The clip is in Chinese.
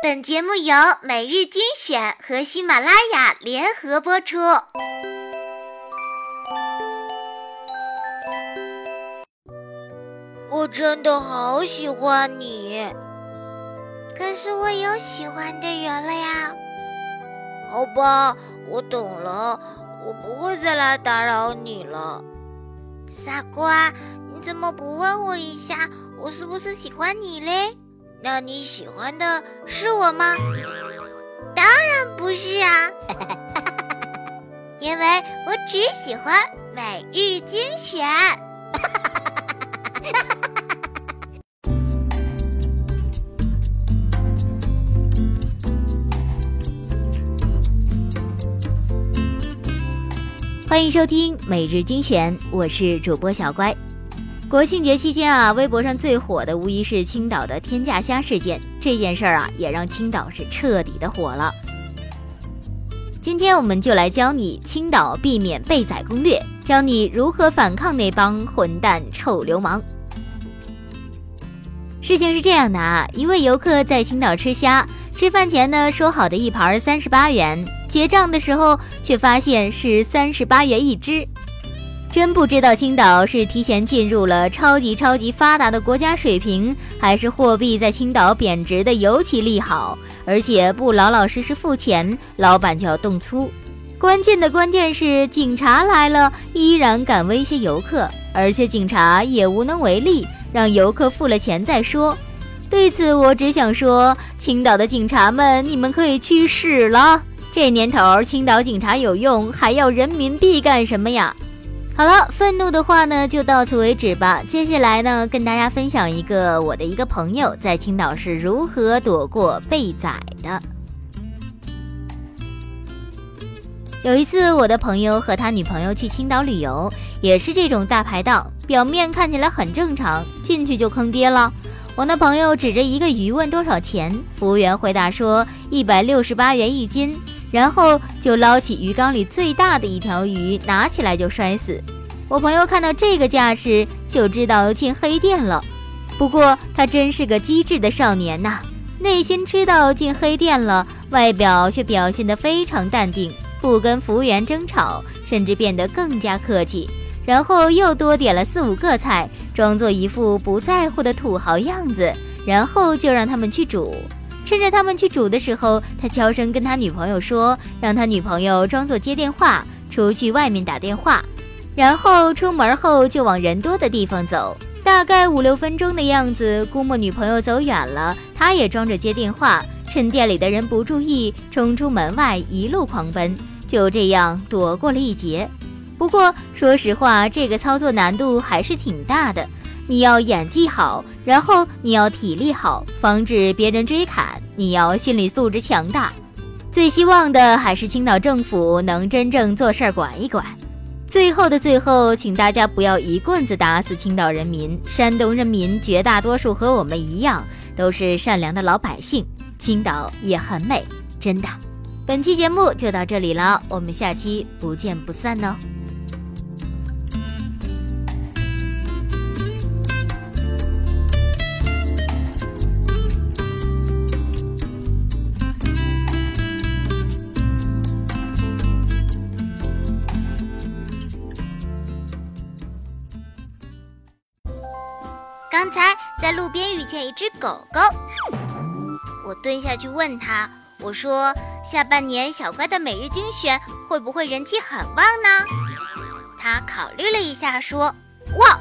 本节目由每日精选和喜马拉雅联合播出。我真的好喜欢你，可是我有喜欢的人了呀。好吧，我懂了，我不会再来打扰你了。傻瓜，你怎么不问我一下，我是不是喜欢你嘞？那你喜欢的是我吗？当然不是啊，因为我只喜欢每日精选。欢迎收听每日精选，我是主播小乖。国庆节期间啊，微博上最火的无疑是青岛的天价虾事件。这件事儿啊，也让青岛是彻底的火了。今天我们就来教你青岛避免被宰攻略，教你如何反抗那帮混蛋臭流氓。事情是这样的啊，一位游客在青岛吃虾，吃饭前呢说好的一盘三十八元，结账的时候却发现是三十八元一只。真不知道青岛是提前进入了超级超级发达的国家水平，还是货币在青岛贬值的尤其利好，而且不老老实实付钱，老板就要动粗。关键的关键是，警察来了依然敢威胁游客，而且警察也无能为力，让游客付了钱再说。对此，我只想说，青岛的警察们，你们可以去死了！这年头，青岛警察有用，还要人民币干什么呀？好了，愤怒的话呢就到此为止吧。接下来呢，跟大家分享一个我的一个朋友在青岛是如何躲过被宰的。有一次，我的朋友和他女朋友去青岛旅游，也是这种大排档，表面看起来很正常，进去就坑爹了。我那朋友指着一个鱼问多少钱，服务员回答说一百六十八元一斤。然后就捞起鱼缸里最大的一条鱼，拿起来就摔死。我朋友看到这个架势，就知道进黑店了。不过他真是个机智的少年呐，内心知道进黑店了，外表却表现得非常淡定，不跟服务员争吵，甚至变得更加客气。然后又多点了四五个菜，装作一副不在乎的土豪样子，然后就让他们去煮。趁着他们去煮的时候，他悄声跟他女朋友说，让他女朋友装作接电话，出去外面打电话。然后出门后就往人多的地方走，大概五六分钟的样子。估摸女朋友走远了，他也装着接电话，趁店里的人不注意，冲出门外一路狂奔，就这样躲过了一劫。不过说实话，这个操作难度还是挺大的。你要演技好，然后你要体力好，防止别人追砍。你要心理素质强大。最希望的还是青岛政府能真正做事儿管一管。最后的最后，请大家不要一棍子打死青岛人民。山东人民绝大多数和我们一样，都是善良的老百姓。青岛也很美，真的。本期节目就到这里了，我们下期不见不散哦。刚才在路边遇见一只狗狗，我蹲下去问他：“我说下半年小乖的每日精选会不会人气很旺呢？”他考虑了一下，说：“旺。”